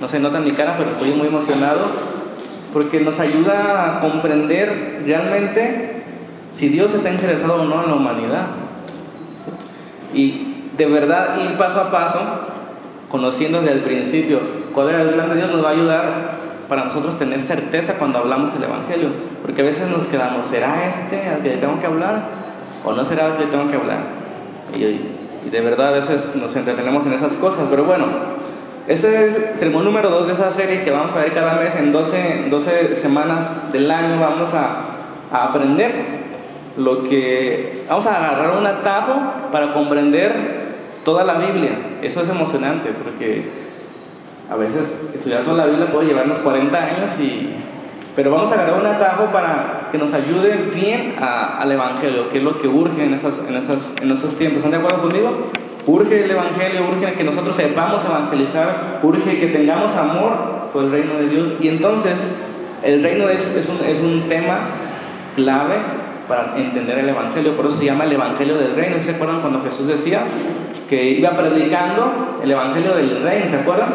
no se nota en mi cara, pero estoy muy emocionado porque nos ayuda a comprender realmente si Dios está interesado o no en la humanidad. Y de verdad ir paso a paso, conociendo desde el principio cuál era el plan de Dios, nos va a ayudar para nosotros tener certeza cuando hablamos el Evangelio. Porque a veces nos quedamos, ¿será este al que le tengo que hablar? ¿O no será al que le tengo que hablar? Y, de verdad a veces nos entretenemos en esas cosas. Pero bueno, ese es el sermón número 2 de esa serie que vamos a ver cada mes en 12, 12 semanas del año. Vamos a, a aprender lo que... Vamos a agarrar un atajo para comprender toda la Biblia. Eso es emocionante porque a veces estudiar toda la Biblia puede llevarnos 40 años y... Pero vamos a agarrar un atajo para que nos ayude bien al Evangelio, que es lo que urge en, esas, en, esas, en esos tiempos. ¿Están de acuerdo conmigo? Urge el Evangelio, urge que nosotros sepamos evangelizar, urge que tengamos amor por el reino de Dios. Y entonces el reino es, es, un, es un tema clave para entender el Evangelio, por eso se llama el Evangelio del Reino. ¿Se acuerdan cuando Jesús decía que iba predicando el Evangelio del Reino? ¿Se acuerdan?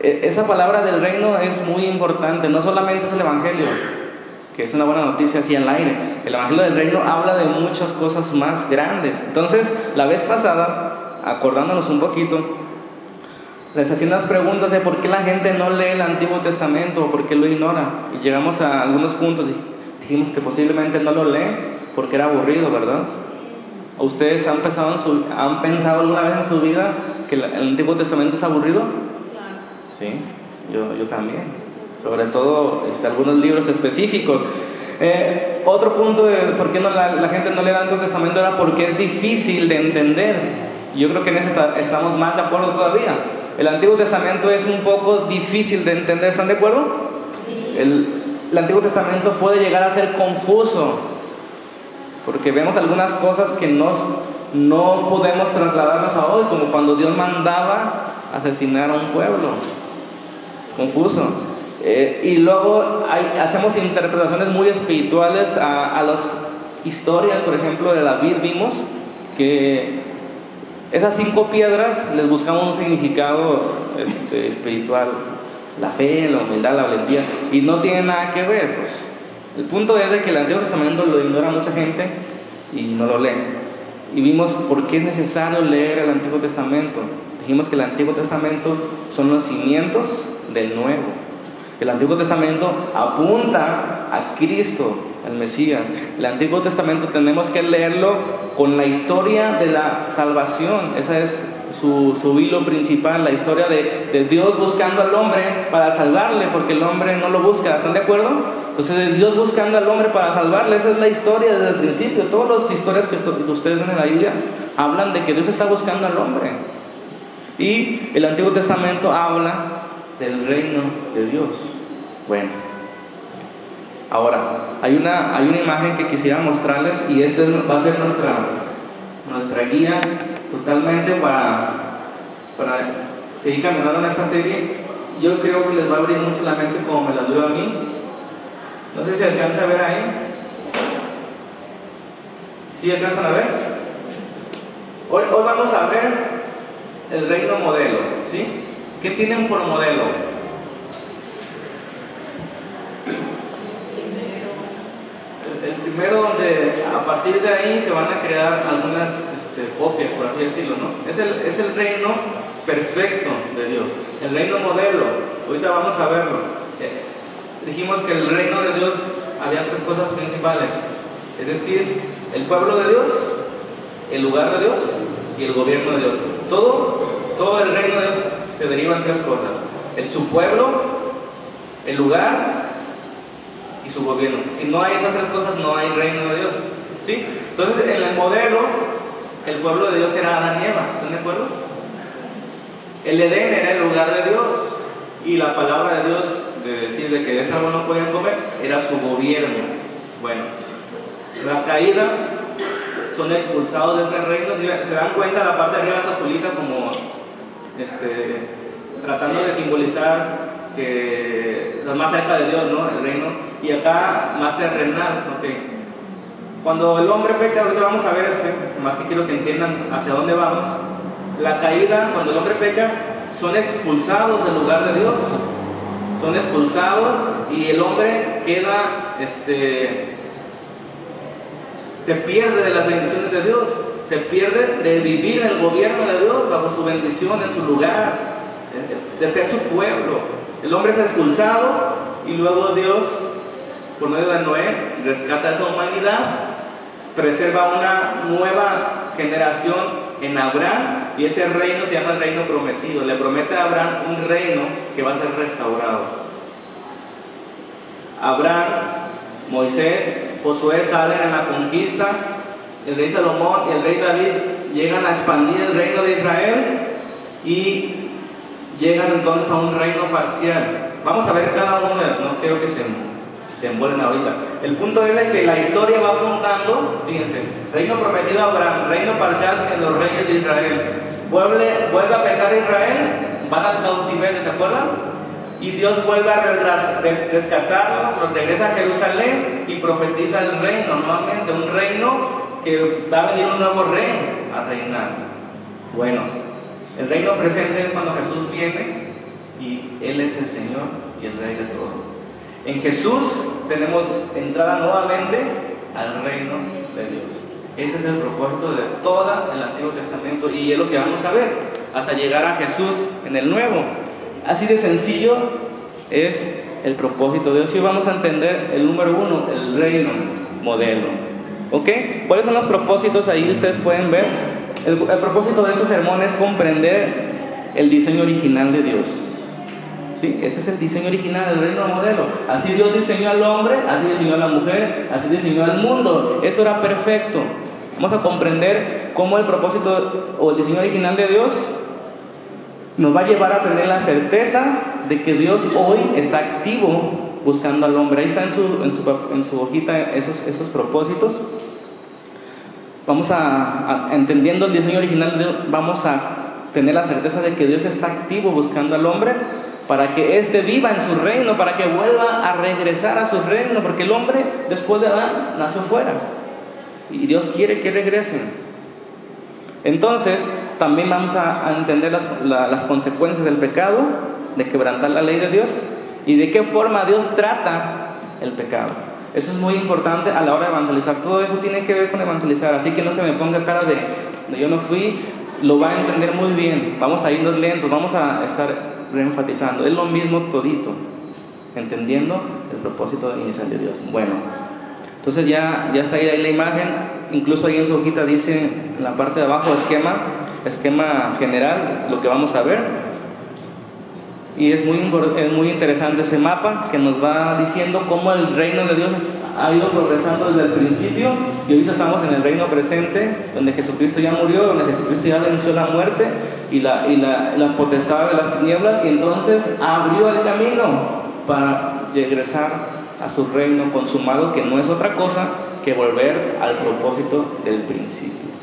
E, esa palabra del reino es muy importante, no solamente es el Evangelio, que es una buena noticia así al aire, el Evangelio del reino habla de muchas cosas más grandes. Entonces, la vez pasada, acordándonos un poquito, les hacía unas preguntas de por qué la gente no lee el Antiguo Testamento o por qué lo ignora. Y llegamos a algunos puntos y dijimos que posiblemente no lo lee porque era aburrido, ¿verdad? ¿Ustedes han pensado, han pensado alguna vez en su vida que el Antiguo Testamento es aburrido? ¿sí? Yo, yo también, sobre todo este, algunos libros específicos. Eh, otro punto de por qué no la, gente no le da tanto Testamento era porque es difícil de entender. Yo creo que en eso estamos más de acuerdo todavía. El Antiguo Testamento es un poco difícil de entender, ¿están de acuerdo? El, el Antiguo Testamento puede llegar a ser confuso, porque vemos algunas cosas que no, no podemos trasladarnos a hoy, como cuando Dios mandaba asesinar a un pueblo confuso. Eh, y luego hacemos interpretaciones muy espirituales a, las historias, por ejemplo, de David vimos que esas cinco piedras les buscamos un significado este, espiritual, la fe, la humildad, la valentía, y no tiene nada que ver. Pues. El punto es de que el Antiguo Testamento lo ignora mucha gente y no lo lee. Y vimos por qué es necesario leer el Antiguo Testamento. Dijimos que el Antiguo Testamento son los cimientos del Nuevo. El Antiguo Testamento apunta a Cristo, el Mesías. El Antiguo Testamento tenemos que leerlo con la historia de la salvación. Esa es su, su hilo principal, la historia de, Dios buscando al hombre para salvarle, porque el hombre no lo busca. ¿Están de acuerdo? Entonces es Dios buscando al hombre para salvarle. Esa es la historia desde el principio. Todas las historias que ustedes ven en la Biblia hablan de que Dios está buscando al hombre. Y el Antiguo Testamento habla del reino de Dios. Bueno, ahora hay una, hay una imagen que quisiera mostrarles y esta va a ser nuestra, nuestra guía totalmente para, para seguir caminando en esta serie. Yo creo que les va a abrir mucho la mente como me la dio a mí. No sé si alcanza a ver ahí. ¿Sí alcanzan a ver? Hoy, hoy vamos a ver el reino modelo, ¿sí? ¿Qué tienen por modelo? El, primero donde a partir de ahí se van a crear algunas este, copias, por así decirlo, ¿no? Es el, reino perfecto de Dios, el reino modelo. Ahorita vamos a verlo. Eh, dijimos que el reino de Dios había tres cosas principales, es decir, el pueblo de Dios, el lugar de Dios y el gobierno de Dios. Todo, todo el reino de Dios se deriva en tres cosas. El su pueblo, el lugar y su gobierno. Si no hay esas tres cosas, no hay reino de Dios. ¿Sí? Entonces, en el modelo, el pueblo de Dios era Adán y Eva. ¿Están de acuerdo? El Edén era el lugar de Dios. Y la palabra de Dios, de decir de que de ese no podían comer, era su gobierno. Bueno, la caída son expulsados de ese reino. Se dan cuenta, la parte de arriba es azulita como este, tratando de simbolizar que más cerca de Dios, ¿no? El reino. Y acá más terrenal, ¿ok? Cuando el hombre peca, ahorita vamos a ver este, más que quiero que entiendan hacia dónde vamos. La caída, cuando el hombre peca, son expulsados del lugar de Dios. Son expulsados y el hombre queda, este, se pierde de las bendiciones de Dios, se pierde de vivir en el gobierno de Dios bajo su bendición, en su lugar, de ser su pueblo. El hombre es expulsado y luego Dios, por medio de Noé, rescata a esa humanidad, preserva una nueva generación en Abraham y ese reino se llama el reino prometido. Le promete a Abraham un reino que va a ser restaurado. Abraham, Moisés, Josué salen en la conquista, el rey Salomón y el rey David llegan a expandir el reino de Israel y llegan entonces a un reino parcial. Vamos a ver cada uno, no quiero que se se envuelven ahorita. El punto es que la historia va apuntando, fíjense, reino prometido a Abraham, reino parcial en los reyes de Israel. Vuelve, vuelve a pecar Israel, van al cautiverio, ¿se acuerdan? Y Dios vuelve a rescatarlos, los regresa a Jerusalén y profetiza el reino, nuevamente un reino que va a venir un nuevo rey a reinar. Bueno, el reino presente es cuando Jesús viene y Él es el Señor y el Rey de todo. En Jesús tenemos entrada nuevamente al reino de Dios. Ese es el propósito de todo el Antiguo Testamento y es lo que vamos a ver hasta llegar a Jesús en el Nuevo. Así de sencillo es el propósito de Dios. Y vamos a entender el número uno, el reino modelo. ¿Ok? ¿Cuáles son los propósitos? Ahí ustedes pueden ver. El, propósito de este sermón es comprender el diseño original de Dios. Ese es el diseño original del reino modelo. Así Dios diseñó al hombre, así diseñó a la mujer, así diseñó al mundo. Eso era perfecto. Vamos a comprender cómo el propósito o el diseño original de Dios nos va a llevar a tener la certeza de que Dios hoy está activo buscando al hombre. Ahí está en su, en su, hojita esos, esos propósitos. Vamos a, entendiendo el diseño original, vamos a tener la certeza de que Dios está activo buscando al hombre para que éste viva en su reino, para que vuelva a regresar a su reino, porque el hombre después de Adán nació fuera y Dios quiere que regresen. Entonces, también vamos a, entender las, consecuencias del pecado, de quebrantar la ley de Dios y de qué forma Dios trata el pecado. Eso es muy importante a la hora de evangelizar. Todo eso tiene que ver con evangelizar. Así que no se me ponga cara de, de yo no fui, lo va a entender muy bien. Vamos a irnos lentos, vamos a estar reenfatizando. Es lo mismo todito, entendiendo el propósito inicial de Dios. Bueno, entonces ya, ya está ahí la imagen, incluso ahí en su hojita dice en la parte de abajo esquema, esquema general, lo que vamos a ver. Y es muy, es muy interesante ese mapa que nos va diciendo cómo el reino de Dios ha ido progresando desde el principio y ahorita estamos en el reino presente, donde Jesucristo ya murió, donde Jesucristo ya venció la muerte y, la, y la, las potestades de las tinieblas y entonces abrió el camino para regresar a su reino consumado, que no es otra cosa que volver al propósito del principio.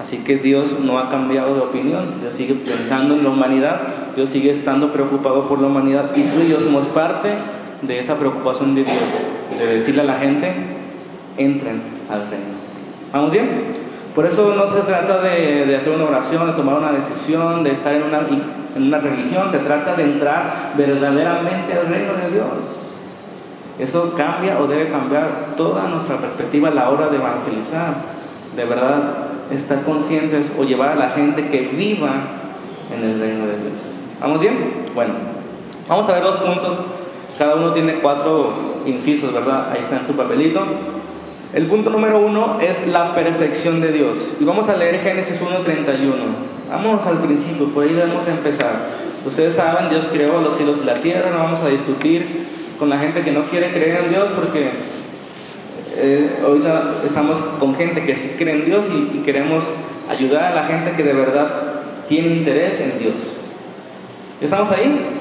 Así que Dios no ha cambiado de opinión, Dios sigue pensando en la humanidad, Dios sigue estando preocupado por la humanidad y tú y yo somos parte de esa preocupación de Dios, de decirle a la gente, entren al reino. ¿Vamos bien? Por eso no se trata de, hacer una oración, de tomar una decisión, de estar en una, en una religión, se trata de entrar verdaderamente al reino de Dios. Eso cambia o debe cambiar toda nuestra perspectiva a la hora de evangelizar. De verdad, estar conscientes o llevar a la gente que viva en el reino de Dios. ¿Vamos bien? Bueno, vamos a ver dos puntos cada uno tiene cuatro incisos, ¿verdad? Ahí está en su papelito. El punto número uno es la perfección de Dios. Y vamos a leer Génesis 1.31. Vamos al principio, por ahí debemos empezar. Ustedes saben, Dios creó los cielos y la tierra, no vamos a discutir con la gente que no quiere creer en Dios porque eh, ahorita estamos con gente que sí cree en Dios y, y queremos ayudar a la gente que de verdad tiene interés en Dios. ¿Estamos ahí?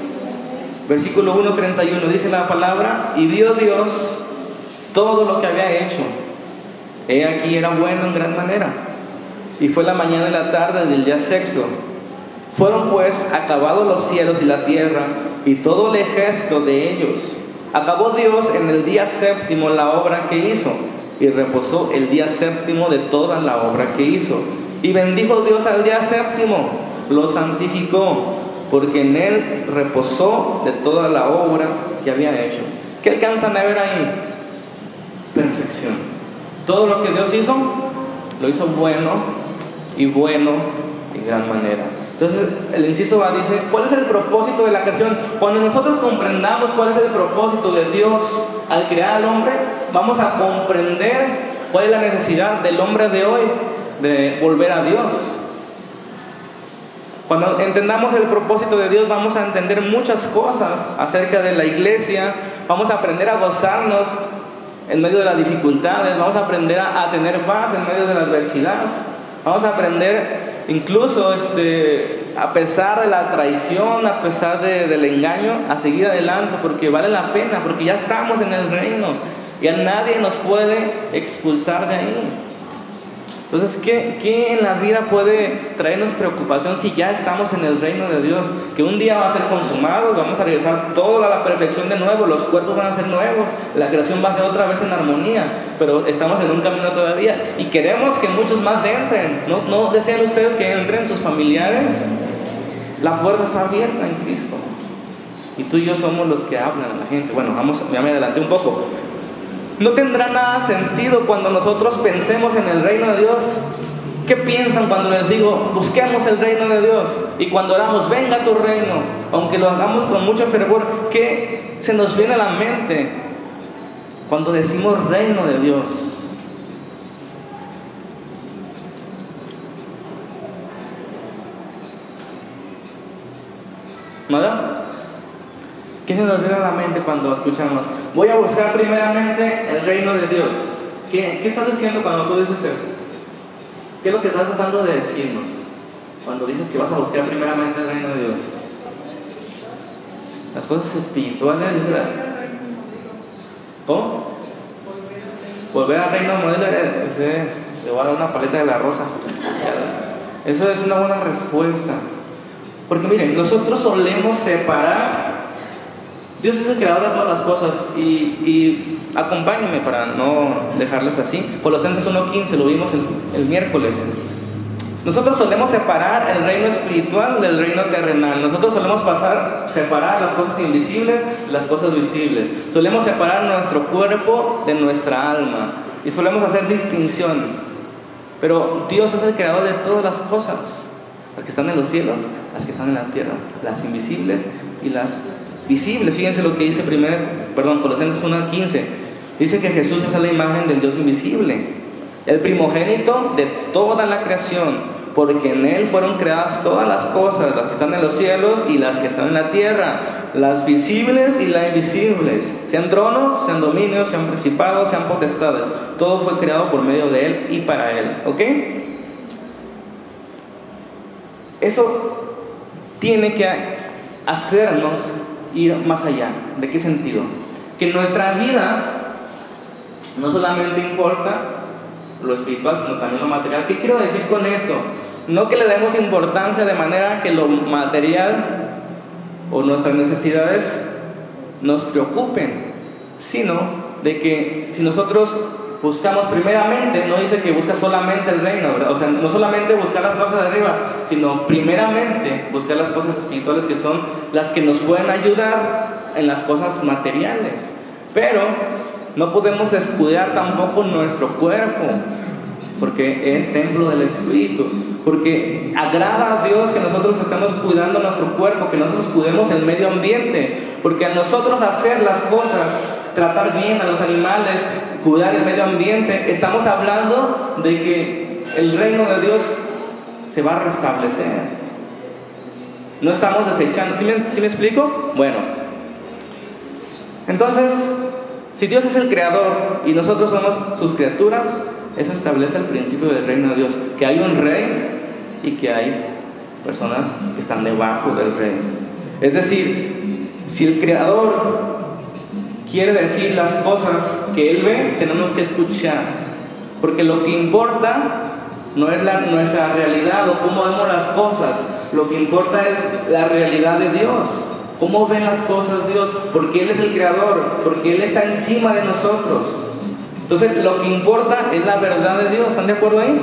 Versículo 1.31 dice la palabra, y vio Dios todo lo que había hecho. He aquí era bueno en gran manera. Y fue la mañana y la tarde del día sexto. Fueron pues acabados los cielos y la tierra y todo el ejército de ellos. Acabó Dios en el día séptimo la obra que hizo y reposó el día séptimo de toda la obra que hizo. Y bendijo Dios al día séptimo, lo santificó porque en Él reposó de toda la obra que había hecho. ¿Qué alcanzan a ver ahí? Perfección. Todo lo que Dios hizo, lo hizo bueno y bueno en gran manera. Entonces el inciso va, dice, ¿cuál es el propósito de la creación? Cuando nosotros comprendamos cuál es el propósito de Dios al crear al hombre, vamos a comprender cuál es la necesidad del hombre de hoy de volver a Dios. Cuando entendamos el propósito de Dios vamos a entender muchas cosas acerca de la iglesia, vamos a aprender a gozarnos en medio de las dificultades, vamos a aprender a, tener paz en medio de la adversidad, vamos a aprender incluso este, a pesar de la traición, a pesar del engaño, a seguir adelante porque vale la pena, porque ya estamos en el reino y a nadie nos puede expulsar de ahí. Entonces, ¿qué, en la vida puede traernos preocupación si ya estamos en el reino de Dios? Que un día va a ser consumado, vamos a regresar todo a la perfección de nuevo, los cuerpos van a ser nuevos, la creación va a ser otra vez en armonía, pero estamos en un camino todavía y queremos que muchos más entren. ¿No, no desean ustedes que entren sus familiares? La puerta está abierta en Cristo. Y tú y yo somos los que hablan a la gente. Bueno, vamos, ya me adelanté un poco. No tendrá nada sentido cuando nosotros pensemos en el reino de Dios. ¿Qué piensan cuando les digo, busquemos el reino de Dios? Y cuando oramos, venga tu reino, aunque lo hagamos con mucho fervor, ¿qué se nos viene a la mente cuando decimos reino de Dios? ¿Nada? ¿Qué se nos viene a la mente cuando escuchamos? Voy a buscar primeramente el reino de Dios. ¿Qué, ¿Qué, estás diciendo cuando tú dices eso? ¿Qué es lo que estás tratando de decirnos cuando dices que vas a buscar primeramente el reino de Dios? Las cosas espirituales, dice ¿Cómo? Volver al reino modelo, ese, le voy a dar una paleta de la rosa. Esa es una buena respuesta. Porque miren, nosotros solemos separar Dios es el creador de todas las cosas y, y acompáñenme para no dejarles así. Colosenses 1.15 lo vimos el, miércoles. Nosotros solemos separar el reino espiritual del reino terrenal. Nosotros solemos pasar, separar las cosas invisibles de las cosas visibles. Solemos separar nuestro cuerpo de nuestra alma. Y solemos hacer distinción. Pero Dios es el creador de todas las cosas. Las que están en los cielos, las que están en la tierra, las invisibles y las visible. Fíjense lo que dice primero, perdón, Colosenses 1.15. Dice que Jesús es la imagen del Dios invisible, el primogénito de toda la creación, porque en Él fueron creadas todas las cosas, las que están en los cielos y las que están en la tierra, las visibles y las invisibles, sean tronos, sean dominios, sean principados, sean potestades. Todo fue creado por medio de Él y para Él. ¿Ok? Eso tiene que hacernos ir más allá. ¿De qué sentido? Que nuestra vida no solamente importa lo espiritual, sino también lo material. ¿Qué quiero decir con esto? No que le demos importancia de manera que lo material o nuestras necesidades nos preocupen, sino de que si nosotros buscamos primeramente, no dice que busca solamente el reino, o sea, no solamente buscar las cosas de arriba, sino primeramente buscar las cosas espirituales que son las que nos pueden ayudar en las cosas materiales. Pero no podemos escudar tampoco nuestro cuerpo, porque es templo del Espíritu, porque agrada a Dios que nosotros estemos cuidando nuestro cuerpo, que nosotros cuidemos el medio ambiente, porque a nosotros hacer las cosas tratar bien a los animales, cuidar el medio ambiente, estamos hablando de que el reino de Dios se va a restablecer. No estamos desechando. ¿Sí me, explico? Bueno. Entonces, si Dios es el creador y nosotros somos sus criaturas, eso establece el principio del reino de Dios, que hay un rey y que hay personas que están debajo del rey. Es decir, si el creador quiere decir las cosas que Él ve, tenemos que escuchar. Porque lo que importa no es la, nuestra realidad o cómo vemos las cosas, lo que importa es la realidad de Dios. ¿Cómo ven las cosas Dios? Porque Él es el creador, porque Él está encima de nosotros. Entonces, lo que importa es la verdad de Dios. ¿Están de acuerdo ahí?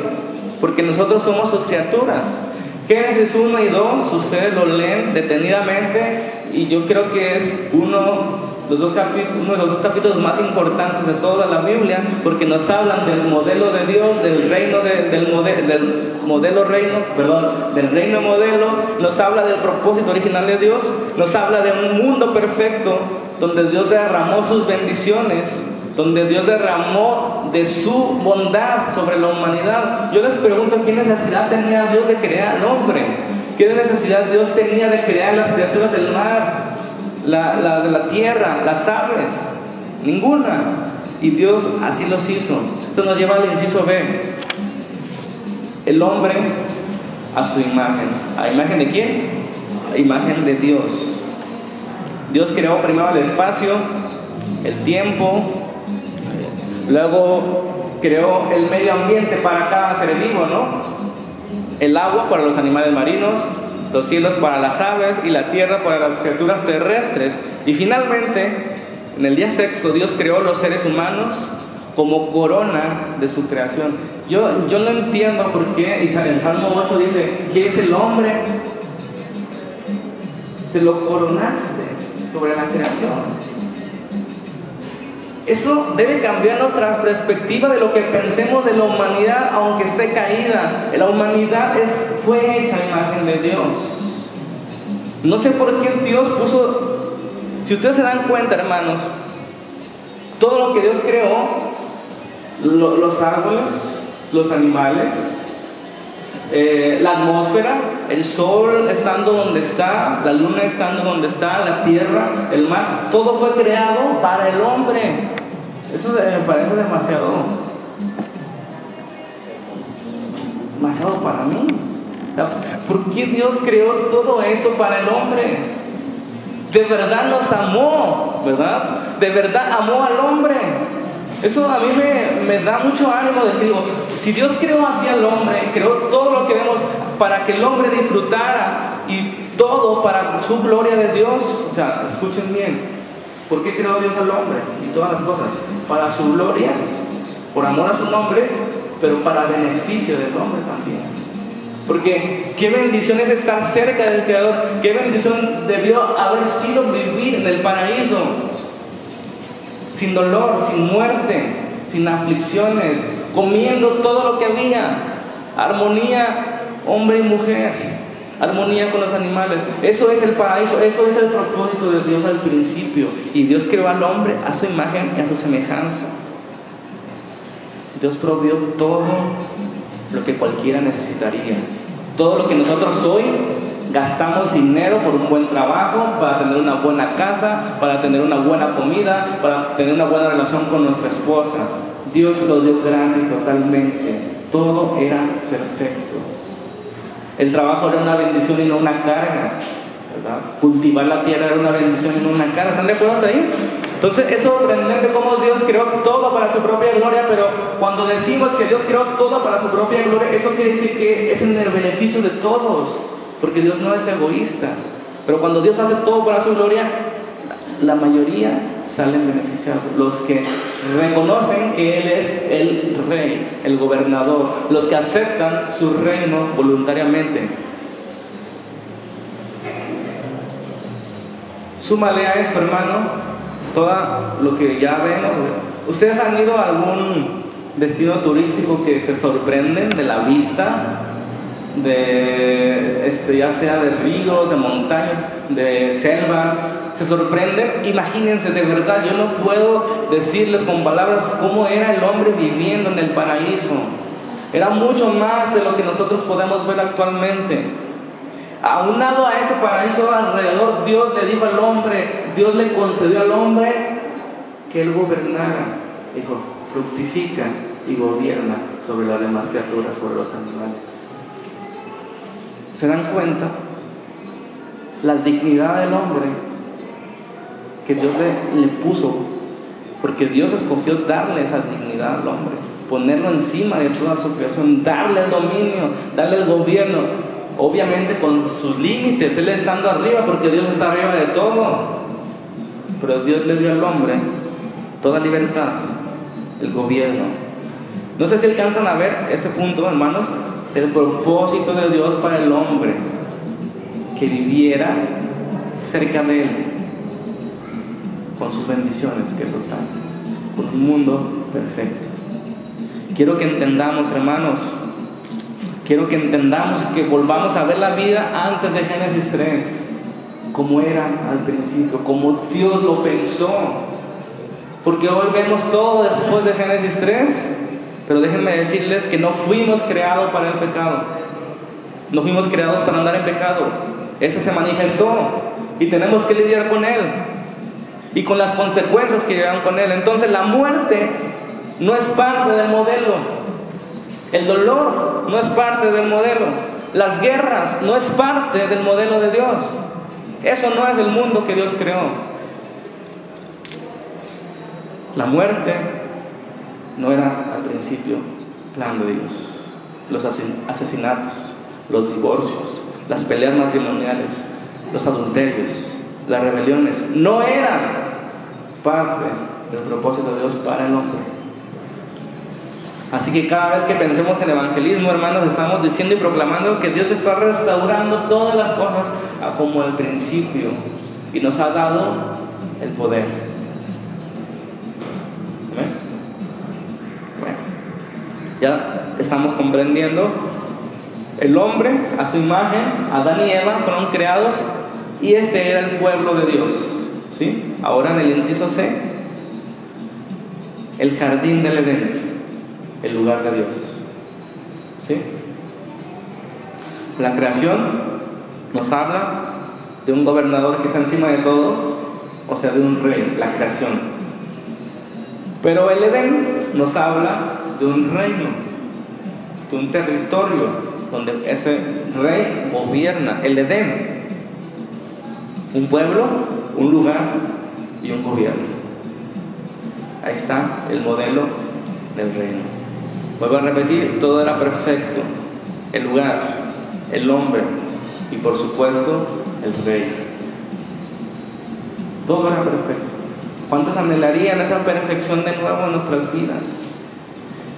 Porque nosotros somos sus criaturas. Génesis 1 y 2, ustedes lo leen detenidamente y yo creo que es uno, los dos uno de los dos capítulos más importantes de toda la Biblia porque nos hablan del modelo de Dios, del reino del, del modelo reino, perdón, del reino modelo, nos habla del propósito original de Dios, nos habla de un mundo perfecto donde Dios derramó sus bendiciones donde Dios derramó de su bondad sobre la humanidad. Yo les pregunto, ¿qué necesidad tenía Dios de crear al hombre? ¿Qué necesidad Dios tenía de crear las criaturas del mar, la, de la tierra, las aves? Ninguna. Y Dios así los hizo. Eso nos lleva al inciso B. El hombre a su imagen. ¿A imagen de quién? A imagen de Dios. Dios creó primero el espacio, el tiempo, Luego creó el medio ambiente para cada ser vivo, ¿no? El agua para los animales marinos, los cielos para las aves y la tierra para las criaturas terrestres. Y finalmente, en el día sexto, Dios creó los seres humanos como corona de su creación. Yo, yo no entiendo por qué, y el Salmo 8 dice, ¿qué es el hombre? Se lo coronaste sobre la creación. Eso debe cambiar nuestra perspectiva de lo que pensemos de la humanidad, aunque esté caída. La humanidad es, fue hecha imagen de Dios. No sé por qué Dios puso, si ustedes se dan cuenta, hermanos, todo lo que Dios creó, los árboles, los animales, eh, la atmósfera, el sol estando donde está, la luna estando donde está, la tierra, el mar, todo fue creado para el hombre. Eso me parece demasiado, demasiado para mí. ¿Por qué Dios creó todo eso para el hombre? De verdad nos amó, ¿verdad? De verdad amó al hombre. Eso a mí me, da mucho ánimo de que digo, si Dios creó así al hombre, creó todo lo que vemos para que el hombre disfrutara y todo para su gloria de Dios, o sea, escuchen bien, ¿por qué creó Dios al hombre y todas las cosas? Para su gloria, por amor a su nombre, pero para beneficio del hombre también. Porque qué bendición es estar cerca del Creador, qué bendición debió haber sido vivir en el paraíso sin dolor, sin muerte, sin aflicciones, comiendo todo lo que había, armonía hombre y mujer, armonía con los animales. Eso es el paraíso, eso es el propósito de Dios al principio. Y Dios creó al hombre a su imagen y a su semejanza. Dios provió todo lo que cualquiera necesitaría. Todo lo que nosotros hoy Gastamos dinero por un buen trabajo, para tener una buena casa, para tener una buena comida, para tener una buena relación con nuestra esposa. Dios lo dio gratis totalmente. Todo era perfecto. El trabajo era una bendición y no una carga. Cultivar la tierra era una bendición y no una carga. ¿Están de acuerdo ahí? Entonces es sorprendente cómo Dios creó todo para su propia gloria, pero cuando decimos que Dios creó todo para su propia gloria, eso quiere decir que es en el beneficio de todos porque Dios no es egoísta. Pero cuando Dios hace todo para su gloria, la mayoría salen beneficiados. Los que reconocen que Él es el rey, el gobernador, los que aceptan su reino voluntariamente. Súmale a esto, hermano, todo lo que ya vemos. ¿Ustedes han ido a algún destino turístico que se sorprenden de la vista de este, ya sea de ríos, de montañas, de selvas, se sorprenden. Imagínense, de verdad, yo no puedo decirles con palabras cómo era el hombre viviendo en el paraíso. Era mucho más de lo que nosotros podemos ver actualmente. Aunado a ese paraíso alrededor, Dios le dijo al hombre, Dios le concedió al hombre que él gobernara. Dijo, fructifica y gobierna sobre las demás criaturas, sobre los animales se dan cuenta la dignidad del hombre que Dios le, puso, porque Dios escogió darle esa dignidad al hombre, ponerlo encima de toda su creación, darle el dominio, darle el gobierno, obviamente con sus límites, Él estando arriba, porque Dios está arriba de todo, pero Dios le dio al hombre toda libertad, el gobierno. No sé si alcanzan a ver este punto, hermanos, del propósito de Dios para el hombre, que viviera cerca de Él, con sus bendiciones, que es total, con un mundo perfecto. Quiero que entendamos, hermanos, quiero que entendamos que volvamos a ver la vida antes de Génesis 3, como era al principio, como Dios lo pensó. Porque hoy vemos todo después de Génesis 3, pero déjenme decirles que no fuimos creados para el pecado. No fuimos creados para andar en pecado. Ese se manifestó y tenemos que lidiar con él y con las consecuencias que llegan con él. Entonces la muerte no es parte del modelo. El dolor no es parte del modelo. Las guerras no es parte del modelo de Dios. Eso no es el mundo que Dios creó. La muerte no era al principio plan de Dios. Los asesinatos, los divorcios, las peleas matrimoniales, los adulterios, las rebeliones, no eran parte del propósito de Dios para el hombre. Así que cada vez que pensemos en evangelismo, hermanos, estamos diciendo y proclamando que Dios está restaurando todas las cosas como al principio y nos ha dado el poder. Ya estamos comprendiendo. El hombre, a su imagen, Adán y Eva fueron creados y este era el pueblo de Dios. ¿sí? Ahora en el inciso C, el jardín del Edén, el lugar de Dios. ¿sí? La creación nos habla de un gobernador que está encima de todo, o sea, de un rey, la creación. Pero el Edén nos habla de un reino, de un territorio donde ese rey gobierna, el Edén, un pueblo, un lugar y un gobierno. Ahí está el modelo del reino. Vuelvo a repetir, todo era perfecto. El lugar, el hombre y por supuesto el rey. Todo era perfecto. ¿Cuántos anhelarían esa perfección de nuevo en nuestras vidas?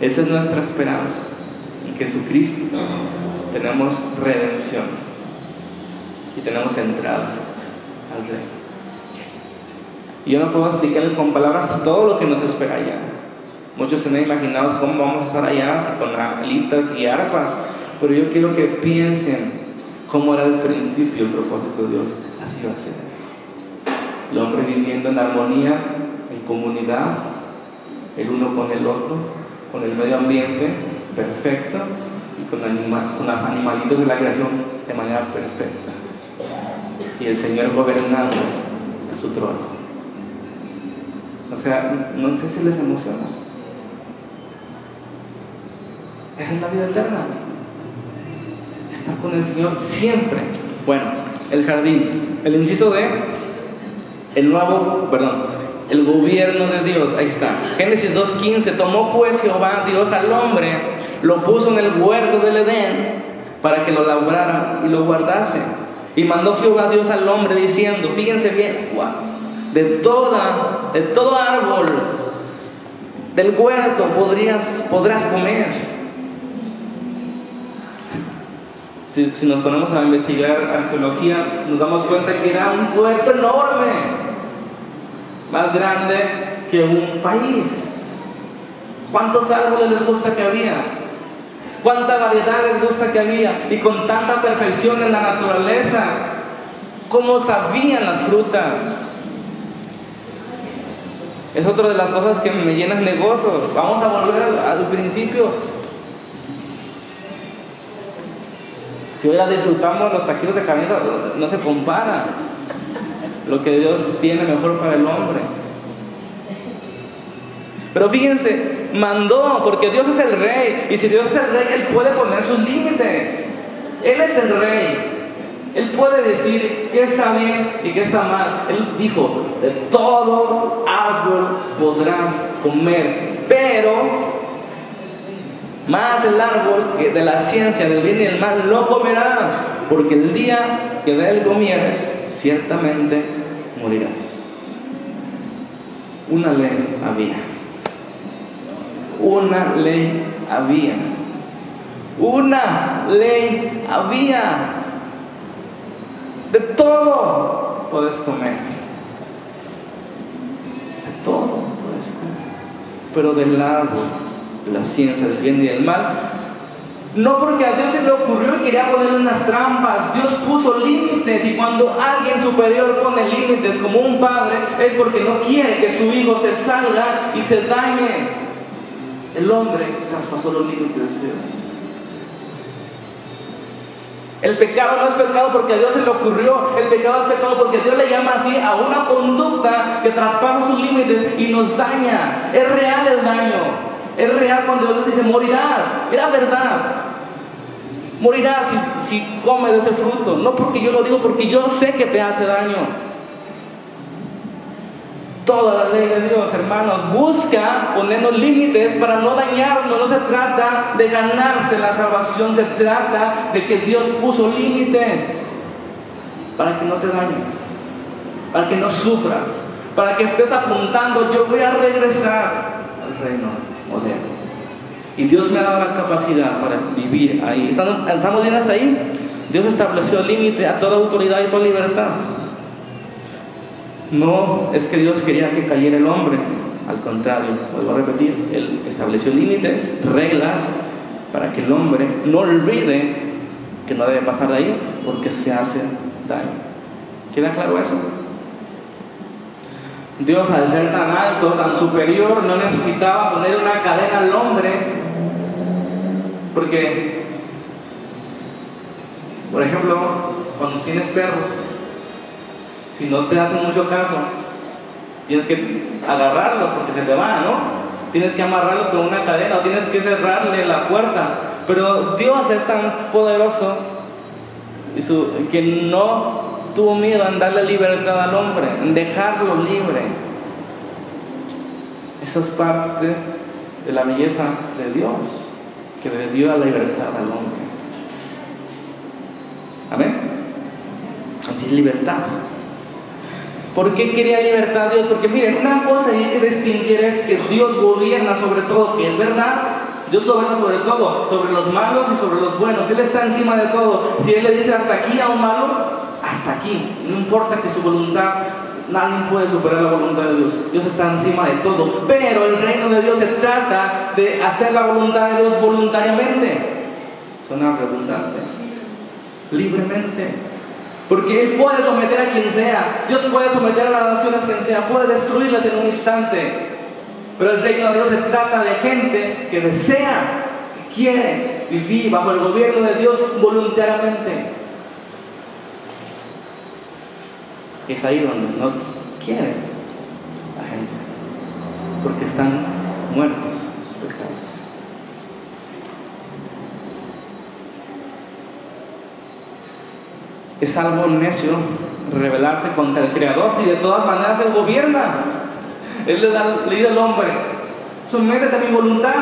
Esa es nuestra esperanza. En Jesucristo tenemos redención y tenemos entrada al Rey. Y yo no puedo explicarles con palabras todo lo que nos espera allá. Muchos se han imaginado cómo vamos a estar allá con alitas y arpas, pero yo quiero que piensen cómo era el principio el propósito de Dios. Así va a ser. El hombre viviendo en armonía, en comunidad, el uno con el otro, con el medio ambiente perfecto y con, con los animalitos de la creación de manera perfecta y el Señor gobernando su trono. O sea, no sé si les emociona. Esa es la vida eterna. Estar con el Señor siempre. Bueno, el jardín. El inciso de el nuevo, perdón, el gobierno de Dios. Ahí está. Génesis 2.15. Tomó pues Jehová Dios al hombre, lo puso en el huerto del Edén para que lo labrara y lo guardase. Y mandó Jehová Dios al hombre diciendo, fíjense bien, de toda, de todo árbol del huerto podrías, podrás comer. Si, si, nos ponemos a investigar arqueología, nos damos cuenta que era un huerto enorme, más grande que un país. ¿Cuántos árboles les gusta que había? cuánta variedad les gusta que había y con tanta perfección en la naturaleza, cómo sabían las frutas. Es otra de las cosas que me llenan de gozo. Vamos a volver al, principio. Si hoy disfrutamos los taquitos de carnita, no se compara lo que Dios tiene mejor para el hombre. Pero fíjense, mandó, porque Dios es el rey, y si Dios es el rey, Él puede poner sus límites. Él es el rey. Él puede decir qué está bien y qué está mal. Él dijo, de todo árbol podrás comer, pero más del árbol de la ciencia del bien y del mal no comerás, porque el día que de él comieres, ciertamente morirás. Una ley había una ley había. Una ley había. De todo puedes comer. De todo puedes comer. Pero del árbol la ciencia del bien y del mal no porque a Dios se le ocurrió y quería poner unas trampas. Dios puso límites y cuando alguien superior pone límites como un padre es porque no quiere que su hijo se salga y se dañe. El hombre traspasó los límites de Dios. El pecado no es pecado porque a Dios se le ocurrió, el pecado es pecado porque Dios le llama así a una conducta que traspasa sus límites y nos daña. Es real el daño. Es real cuando Dios dice, morirás. Era verdad. Morirás si, si comes de ese fruto. No porque yo lo digo, porque yo sé que te hace daño. Toda la ley de Dios, hermanos, busca ponernos límites para no dañarnos. No se trata de ganarse la salvación, se trata de que Dios puso límites para que no te dañes, para que no sufras, para que estés apuntando, yo voy a regresar al reino moderno. Y Dios me ha dado la capacidad para vivir ahí. ¿Estamos bien hasta ahí? Dios estableció límite a toda autoridad y toda libertad. No es que Dios quería que cayera el hombre, al contrario, vuelvo a repetir, Él estableció límites, reglas, para que el hombre no olvide que no debe pasar de ahí porque se hace daño. ¿Queda claro eso? Dios al ser tan alto, tan superior, no necesitaba poner una cadena al hombre, porque, por ejemplo, cuando tienes perros, si no te hacen mucho caso, tienes que agarrarlos porque se te van, ¿no? Tienes que amarrarlos con una cadena o tienes que cerrarle la puerta. Pero Dios es tan poderoso que no tuvo miedo en darle libertad al hombre, en dejarlo libre. Esa es parte de la belleza de Dios, que le dio la libertad al hombre. Amén. Tiene libertad. ¿Por qué quería libertad Dios? Porque miren, una cosa hay que distinguir es que Dios gobierna sobre todo, que es verdad, Dios gobierna sobre todo, sobre los malos y sobre los buenos. Él está encima de todo. Si Él le dice hasta aquí a un malo, hasta aquí. No importa que su voluntad, nadie puede superar la voluntad de Dios. Dios está encima de todo. Pero el reino de Dios se trata de hacer la voluntad de Dios voluntariamente. Suena redundante. Libremente. Porque Él puede someter a quien sea. Dios puede someter a las naciones quien sea. Puede destruirlas en un instante. Pero el reino de Dios se trata de gente que desea, que quiere vivir bajo el gobierno de Dios voluntariamente. Es ahí donde no quiere la gente, porque están muertos en sus pecados. Es algo necio rebelarse contra el Creador si de todas maneras Él gobierna. Él le, da, le dice al hombre, sométete a mi voluntad.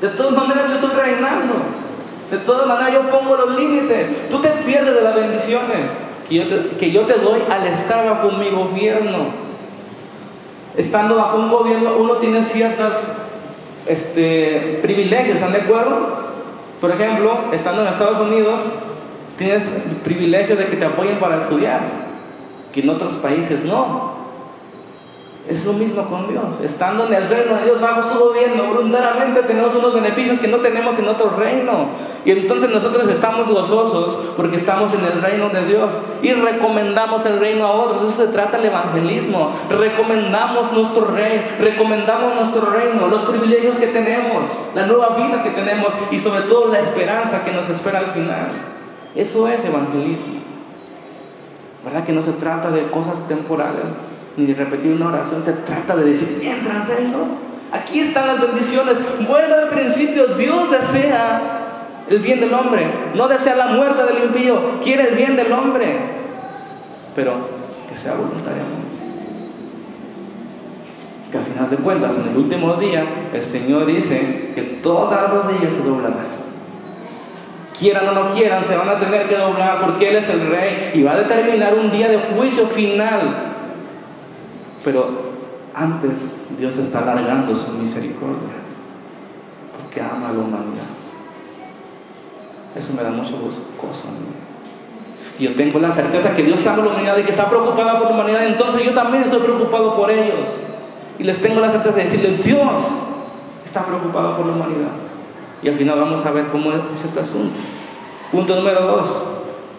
De todas maneras yo estoy reinando. De todas maneras yo pongo los límites. Tú te pierdes de las bendiciones que yo te, doy al estar bajo mi gobierno. Estando bajo un gobierno uno tiene ciertos este, privilegios, ¿están de acuerdo? Por ejemplo, estando en Estados Unidos, tienes el privilegio de que te apoyen para estudiar, que en otros países no. Es lo mismo con Dios. Estando en el reino de Dios bajo su gobierno, voluntariamente tenemos unos beneficios que no tenemos en otro reino. Y entonces nosotros estamos gozosos porque estamos en el reino de Dios y recomendamos el reino a otros. Eso se trata el evangelismo. Recomendamos nuestro reino, recomendamos nuestro reino, los privilegios que tenemos, la nueva vida que tenemos y sobre todo la esperanza que nos espera al final. Eso es evangelismo. ¿Verdad que no se trata de cosas temporales? Ni repetir una oración, se trata de decir, entra reino. Aquí están las bendiciones. Bueno, al principio Dios desea el bien del hombre, no desea la muerte del impío, quiere el bien del hombre, pero que sea voluntariamente. Que al final de cuentas, en el último día, el Señor dice que todas las rodillas se doblarán. Quieran o no quieran, se van a tener que doblar porque Él es el Rey y va a determinar un día de juicio final pero antes Dios está alargando su misericordia. porque ama a la humanidad. Eso me da mucho gozo yo tengo la certeza que Dios ama a la humanidad y que está preocupada por la humanidad, entonces yo también estoy preocupado por ellos. Y les tengo la certeza de decirles, Dios está preocupado por la humanidad. Y al final vamos a ver cómo es este asunto. Punto número dos,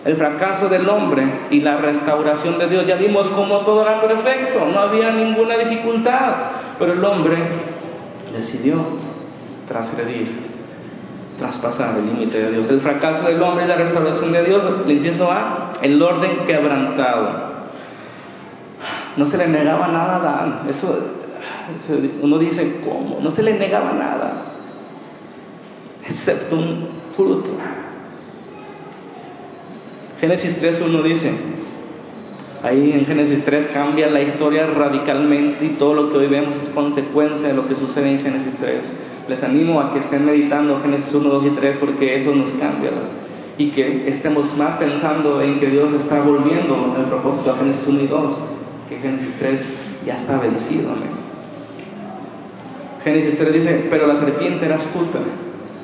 el fracaso del hombre y la restauración de Dios. Ya vimos cómo todo era perfecto, no había ninguna dificultad, pero el hombre decidió transgredir, traspasar el límite de Dios. El fracaso del hombre y la restauración de Dios, el inciso A, el orden quebrantado. No se le negaba nada a Adán, eso uno dice, ¿cómo? No se le negaba nada, excepto un fruto. Génesis 3.1 dice, ahí en Génesis 3 cambia la historia radicalmente y todo lo que hoy vemos es consecuencia de lo que sucede en Génesis 3. Les animo a que estén meditando Génesis 1, 2 y 3 porque eso nos cambia y que estemos más pensando en que Dios está volviendo el propósito a Génesis 1 y 2, que Génesis 3 ya está vencido. Génesis 3 dice, pero la serpiente era astuta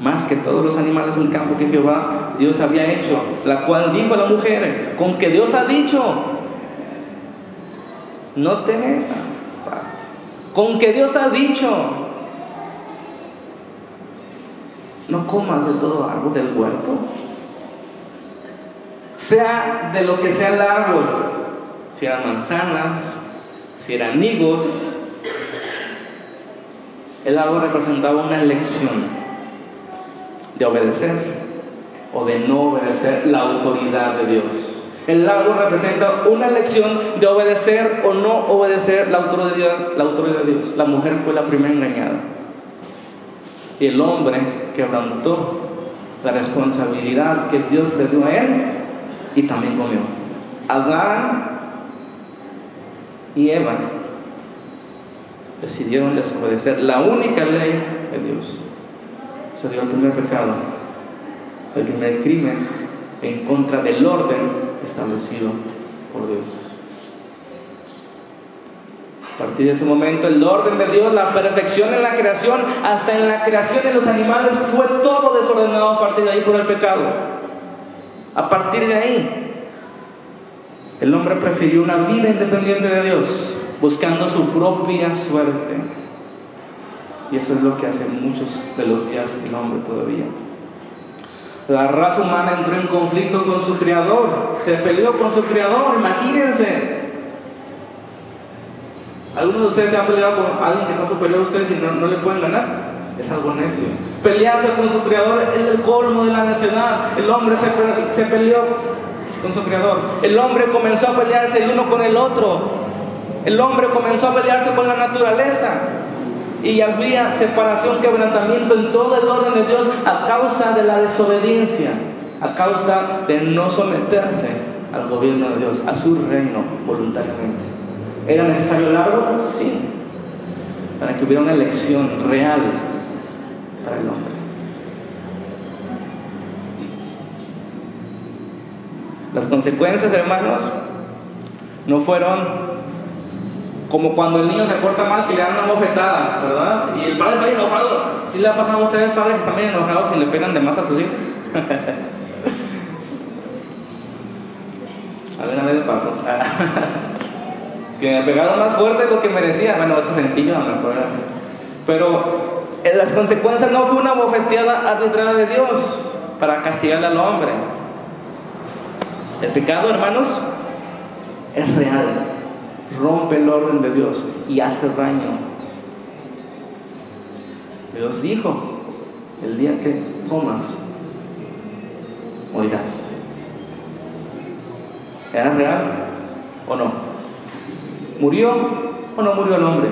más que todos los animales del campo que Jehová Dios había hecho, la cual dijo a la mujer, con que Dios ha dicho, no tenés esa con que Dios ha dicho, no comas de todo árbol del huerto, sea de lo que sea el árbol, si eran manzanas, si eran higos, el árbol representaba una elección de obedecer o de no obedecer la autoridad de Dios. El árbol representa una elección de obedecer o no obedecer la autoridad, la autoridad de Dios. La mujer fue la primera engañada. Y el hombre quebrantó la responsabilidad que Dios le dio a él y también comió. Adán y Eva decidieron desobedecer la única ley de Dios se dio el primer pecado, el primer crimen en contra del orden establecido por Dios. A partir de ese momento, el orden de Dios, la perfección en la creación, hasta en la creación de los animales, fue todo desordenado a partir de ahí por el pecado. A partir de ahí, el hombre prefirió una vida independiente de Dios, buscando su propia suerte. Y eso es lo que hace muchos de los días el hombre todavía. La raza humana entró en conflicto con su creador, se peleó con su creador, imagínense. ¿Algunos de ustedes se han peleado con alguien que está superior a ustedes y no, le pueden ganar? Es algo necio. Pelearse con su creador es el colmo de la necedad. El hombre se, se peleó con su creador. El hombre comenzó a pelearse el uno con el otro. El hombre comenzó a pelearse con la naturaleza y había separación, quebrantamiento en todo el orden de Dios a causa de la desobediencia, a causa de no someterse al gobierno de Dios, a su reino voluntariamente. ¿Era necesario árbol? Sí, para que hubiera una elección real para el hombre. Las consecuencias, hermanos, no fueron como cuando el niño se porta mal que le dan una bofetada, ¿verdad? Y el padre está enojado. ¿Sí le ha pasado a ustedes, padres, que están bien enojados y le pegan de más a sus hijos? a ver, a ver, pasó. que me pegaron más fuerte de lo que merecía. Bueno, eso sentí yo a lo. Pero eh, las consecuencias no fue una bofeteada arbitraria de Dios para castigar al hombre. El pecado, hermanos, es real rompe el orden de Dios y hace daño. Dios dijo, el día que comas, oirás. ¿Era real o no? ¿Murió o no murió el hombre?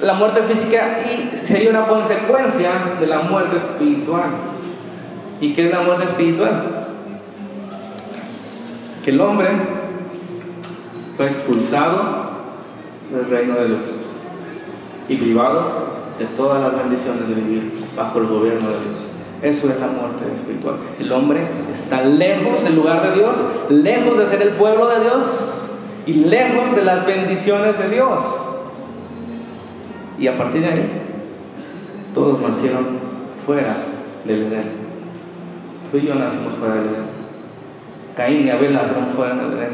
La muerte física sería una consecuencia de la muerte espiritual. ¿Y qué es la muerte espiritual? Que el hombre fue expulsado del reino de Dios y privado de todas las bendiciones de vivir bajo el gobierno de Dios. Eso es la muerte espiritual. El hombre está lejos del lugar de Dios, lejos de ser el pueblo de Dios y lejos de las bendiciones de Dios. Y a partir de ahí Todos nacieron fuera del Edén. Tú y yo nacimos fuera del Edén. Caín y Abel nacieron fuera del Edén.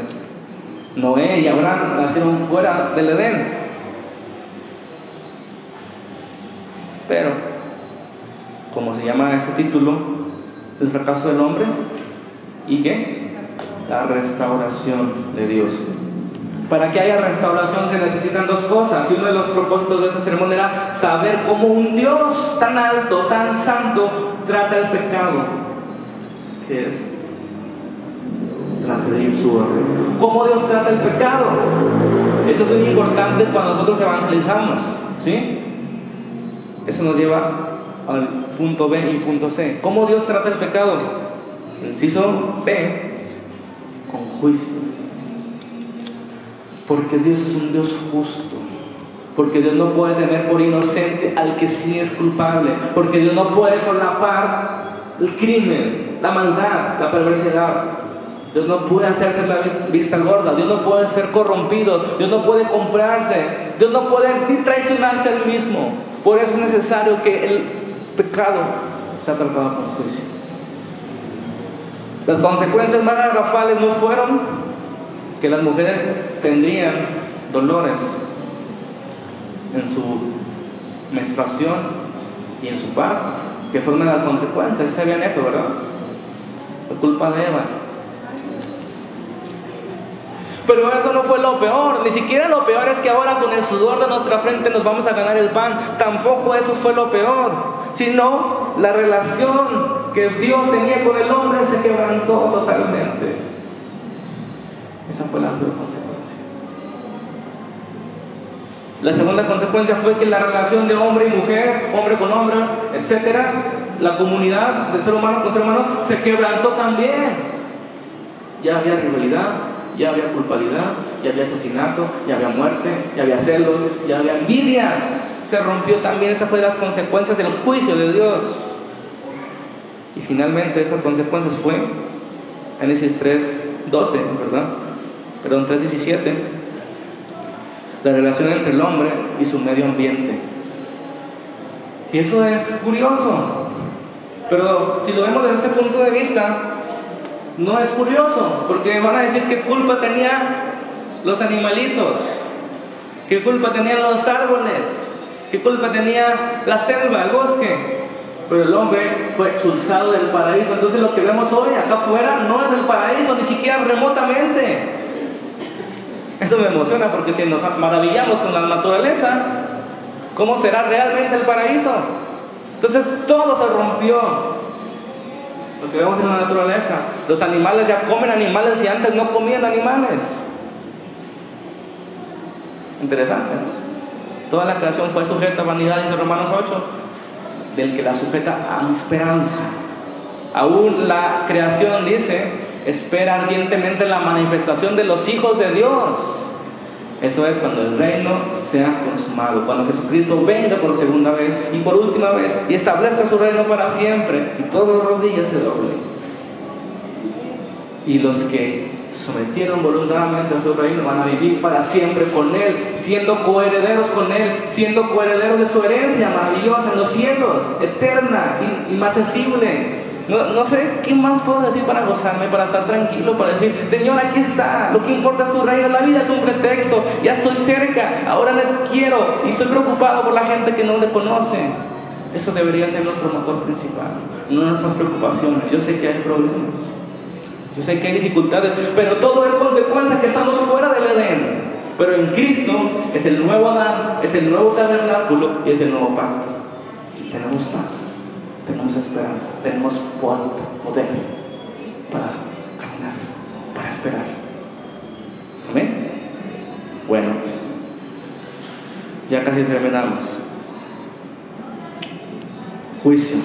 Noé y Abraham nacieron fuera del Edén. Pero, como se llama ese título, el fracaso del hombre y qué? La restauración de Dios. Para que haya restauración se necesitan dos cosas. Y uno de los propósitos de esta ceremonia era saber cómo un Dios tan alto, tan santo, trata el pecado. Que es transgredir su orden. ¿Cómo Dios trata el pecado? Eso es muy importante cuando nosotros evangelizamos. ¿Sí? Eso nos lleva al punto B y punto C. ¿Cómo Dios trata el pecado? Inciso B, con juicio. Porque Dios es un Dios justo. Porque Dios no puede tener por inocente al que sí es culpable. Porque Dios no puede solapar el crimen, la maldad, la perversidad. Dios no puede hacerse la vista gorda. Dios no puede ser corrompido. Dios no puede comprarse. Dios no puede ni traicionarse al mismo. Por eso es necesario que el pecado sea tratado con juicio. Las consecuencias más garrafales no fueron que las mujeres tendrían dolores en su menstruación y en su parto, que fue una de las consecuencias. ¿Sabían eso, verdad? Por culpa de Eva. Pero eso no fue lo peor, ni siquiera lo peor es que ahora con el sudor de nuestra frente nos vamos a ganar el pan, tampoco eso fue lo peor, sino la relación que Dios tenía con el hombre se quebrantó totalmente. Esa fue la peor consecuencia. La segunda consecuencia fue que la relación de hombre y mujer, hombre con hombre, etcétera, la comunidad de ser humano con ser humano se quebrantó también. Ya había rivalidad, ya había culpabilidad, ya había asesinato, ya había muerte, ya había celos, ya había envidias. Se rompió también, esa fue de las consecuencias del juicio de Dios. Y finalmente esas consecuencias fue Génesis 3, 12, ¿verdad? Perdón, 3, 17. La relación entre el hombre y su medio ambiente. Y eso es curioso. Pero si lo vemos desde ese punto de vista, no es curioso, porque van a decir qué culpa tenían los animalitos, qué culpa tenían los árboles, qué culpa tenía la selva, el bosque. Pero el hombre fue expulsado del paraíso. Entonces lo que vemos hoy acá afuera no es el paraíso, ni siquiera remotamente. Eso me emociona porque si nos maravillamos con la naturaleza, ¿cómo será realmente el paraíso? Entonces todo se rompió. Lo que vemos en la naturaleza. Los animales ya comen animales y antes no comían animales. Interesante. Toda la creación fue sujeta a vanidad, dice Romanos 8, del que la sujeta a esperanza. Aún la creación dice, espera ardientemente la manifestación de los hijos de Dios. Eso es cuando el reino sea consumado, cuando Jesucristo venga por segunda vez y por última vez y establezca su reino para siempre y todos los rodillas se doblen. Y los que sometieron voluntariamente a su reino van a vivir para siempre con Él, siendo coherederos con Él, siendo coherederos de su herencia maravillosa en los cielos, eterna, inaccesible. No, no, sé qué más puedo decir para gozarme, para estar tranquilo, para decir, Señor, aquí está, lo que importa es tu reino, la vida es un pretexto, ya estoy cerca, ahora le quiero y estoy preocupado por la gente que no le conoce. Eso debería ser nuestro motor principal, no nuestras preocupaciones. Yo sé que hay problemas, yo sé que hay dificultades, pero todo es consecuencia que estamos fuera del Edén. Pero en Cristo es el nuevo Adán, es el nuevo tabernáculo y es el nuevo pacto. Y tenemos paz tenemos esperanza, tenemos poder para caminar, para esperar. Amén. Bueno, ya casi terminamos. Juicio,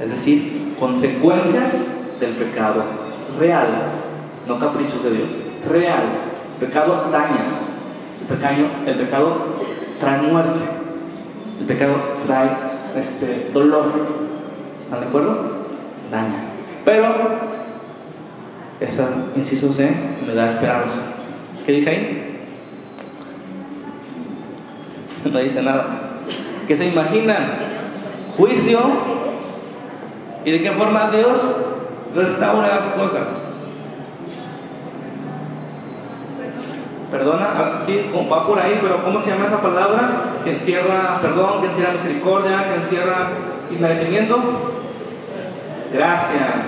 es decir, consecuencias del pecado real, no caprichos de Dios, real. Pecado daña, el pecado, trae muerte, el pecado trae este, dolor, ¿Están de acuerdo? Daña. Pero, esa inciso C me da esperanza. ¿Qué dice ahí? No dice nada. ¿Qué se imaginan? juicio. ¿Y de qué forma Dios restaura las cosas? Perdona, ah, sí, va por ahí, pero ¿cómo se llama esa palabra? Que encierra perdón, que encierra misericordia, que encierra agradecimiento. Gracia,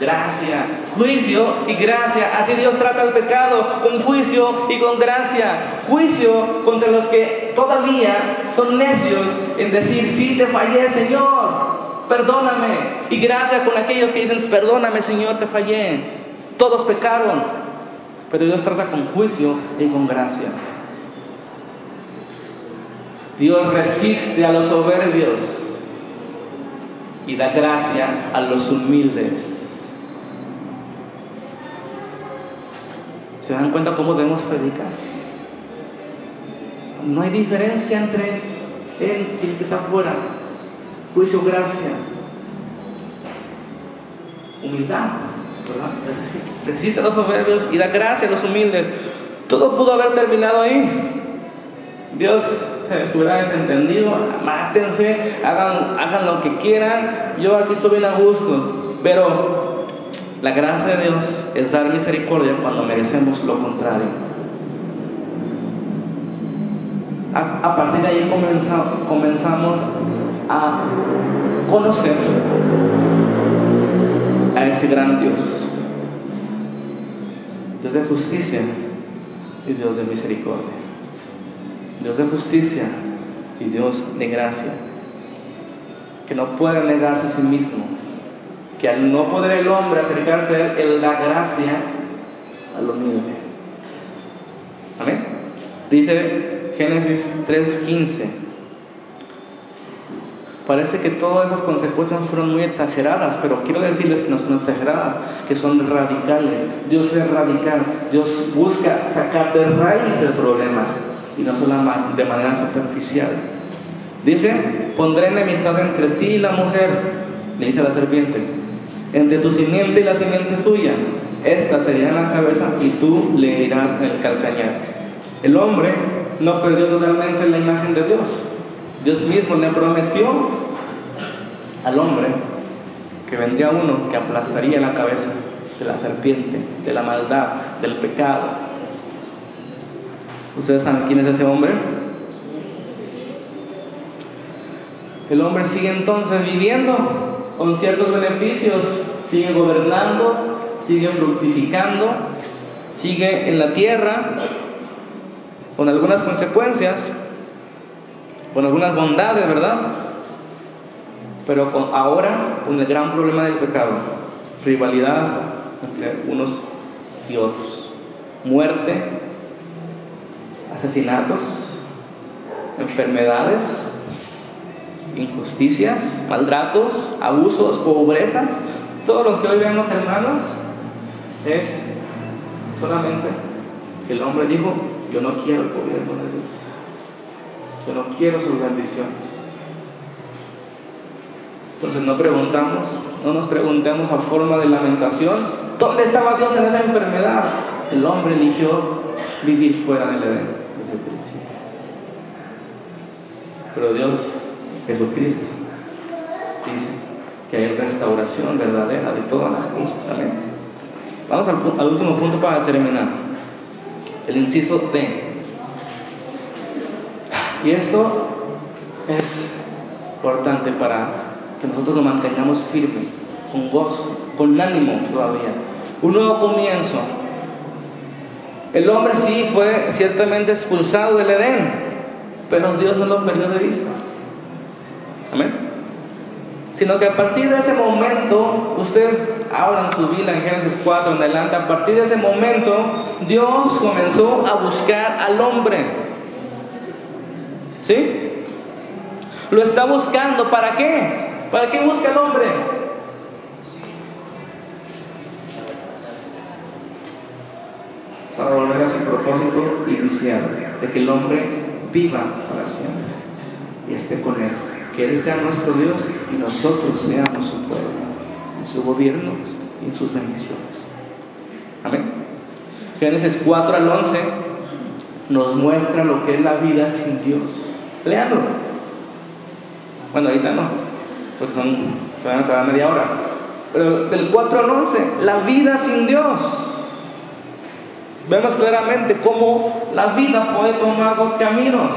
gracia, juicio y gracia. Así Dios trata el pecado, con juicio y con gracia. Juicio contra los que todavía son necios en decir, sí, te fallé, Señor, perdóname. Y gracia con aquellos que dicen, perdóname, Señor, te fallé. Todos pecaron, pero Dios trata con juicio y con gracia. Dios resiste a los soberbios y da gracia a los humildes. ¿Se dan cuenta cómo debemos predicar? No hay diferencia entre él y el que está afuera. Juicio, gracia, humildad. Resiste a los soberbios y da gracia a los humildes. Todo pudo haber terminado ahí. Dios se hubiera desentendido, mátense, hagan, hagan lo que quieran, yo aquí estoy bien a gusto. Pero la gracia de Dios es dar misericordia cuando merecemos lo contrario. A, partir de ahí comenzamos a conocer a ese gran Dios. Dios de justicia y Dios de misericordia. Dios de justicia y Dios de gracia. Que no puede negarse a sí mismo. Que al no poder el hombre acercarse a Él, Él da gracia a lo humilde. Amén. Dice Génesis 3:15. Parece que todas esas consecuencias fueron muy exageradas, pero quiero decirles que no son exageradas, que son radicales. Dios es radical, Dios busca sacar de raíz el problema y no solo de manera superficial. Dice, pondré enemistad entre ti y la mujer, le dice la serpiente, entre tu simiente y la simiente suya, esta te irá en la cabeza y tú le irás en el calcañar. El hombre no perdió totalmente la imagen de Dios, Dios mismo le prometió al hombre que vendría uno que aplastaría la cabeza de la serpiente, de la maldad, del pecado. ¿Ustedes saben quién es ese hombre? El hombre sigue entonces viviendo con ciertos beneficios, sigue gobernando, sigue fructificando, sigue en la tierra con algunas consecuencias, con algunas bondades, ¿verdad? Pero con, ahora con el gran problema del pecado, rivalidad entre unos y otros, muerte, asesinatos, enfermedades, injusticias, maltratos, abusos, pobrezas, todo lo que hoy vemos hermanos es solamente que el hombre dijo, yo no quiero el gobierno de Dios. Yo no quiero sus bendiciones. Entonces no preguntamos, no nos preguntemos a forma de lamentación, ¿dónde estaba Dios en esa enfermedad? El hombre eligió vivir fuera del Edén desde el principio. Pero Dios, Jesucristo, dice que hay restauración verdadera de todas las cosas. Amén. Vamos al, al último punto para terminar. El inciso D. Y esto es importante para que nosotros lo mantengamos firmes, con gozo, con ánimo todavía. Un nuevo comienzo. El hombre sí fue ciertamente expulsado del Edén, pero Dios no lo perdió de vista. Amén. Sino que a partir de ese momento, usted ahora en su vida en Génesis 4 en adelante, a partir de ese momento, Dios comenzó a buscar al hombre. ¿Sí? Lo está buscando. ¿Para qué? ¿Para qué busca el hombre? Para volver a su propósito inicial, de que el hombre viva para siempre y esté con él. Que Él sea nuestro Dios y nosotros seamos su pueblo, en su gobierno y en sus bendiciones. Amén. Génesis 4 al 11 nos muestra lo que es la vida sin Dios. Leanlo. Bueno, ahorita no, porque son, todavía media hora. Pero del 4 al 11, la vida sin Dios. Vemos claramente cómo la vida puede tomar dos caminos,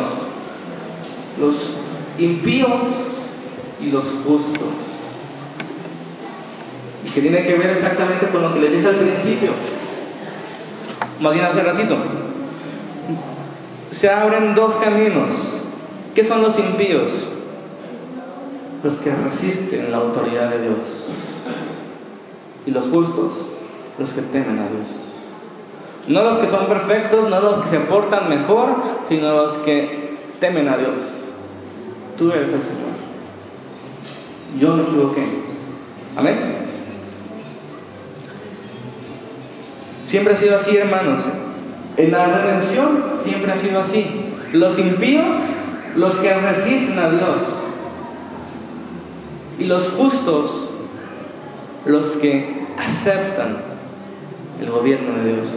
los impíos y los justos. Y que tiene que ver exactamente con lo que le dije al principio, más bien hace ratito. Se abren dos caminos. ¿Qué son los impíos? Los que resisten la autoridad de Dios. Y los justos, los que temen a Dios. No los que son perfectos, no los que se portan mejor, sino los que temen a Dios. Tú eres el Señor. Yo me equivoqué. Amén. Siempre ha sido así, hermanos. En la redención siempre ha sido así. Los impíos, los que resisten a Dios. Y los justos, los que aceptan el gobierno de Dios.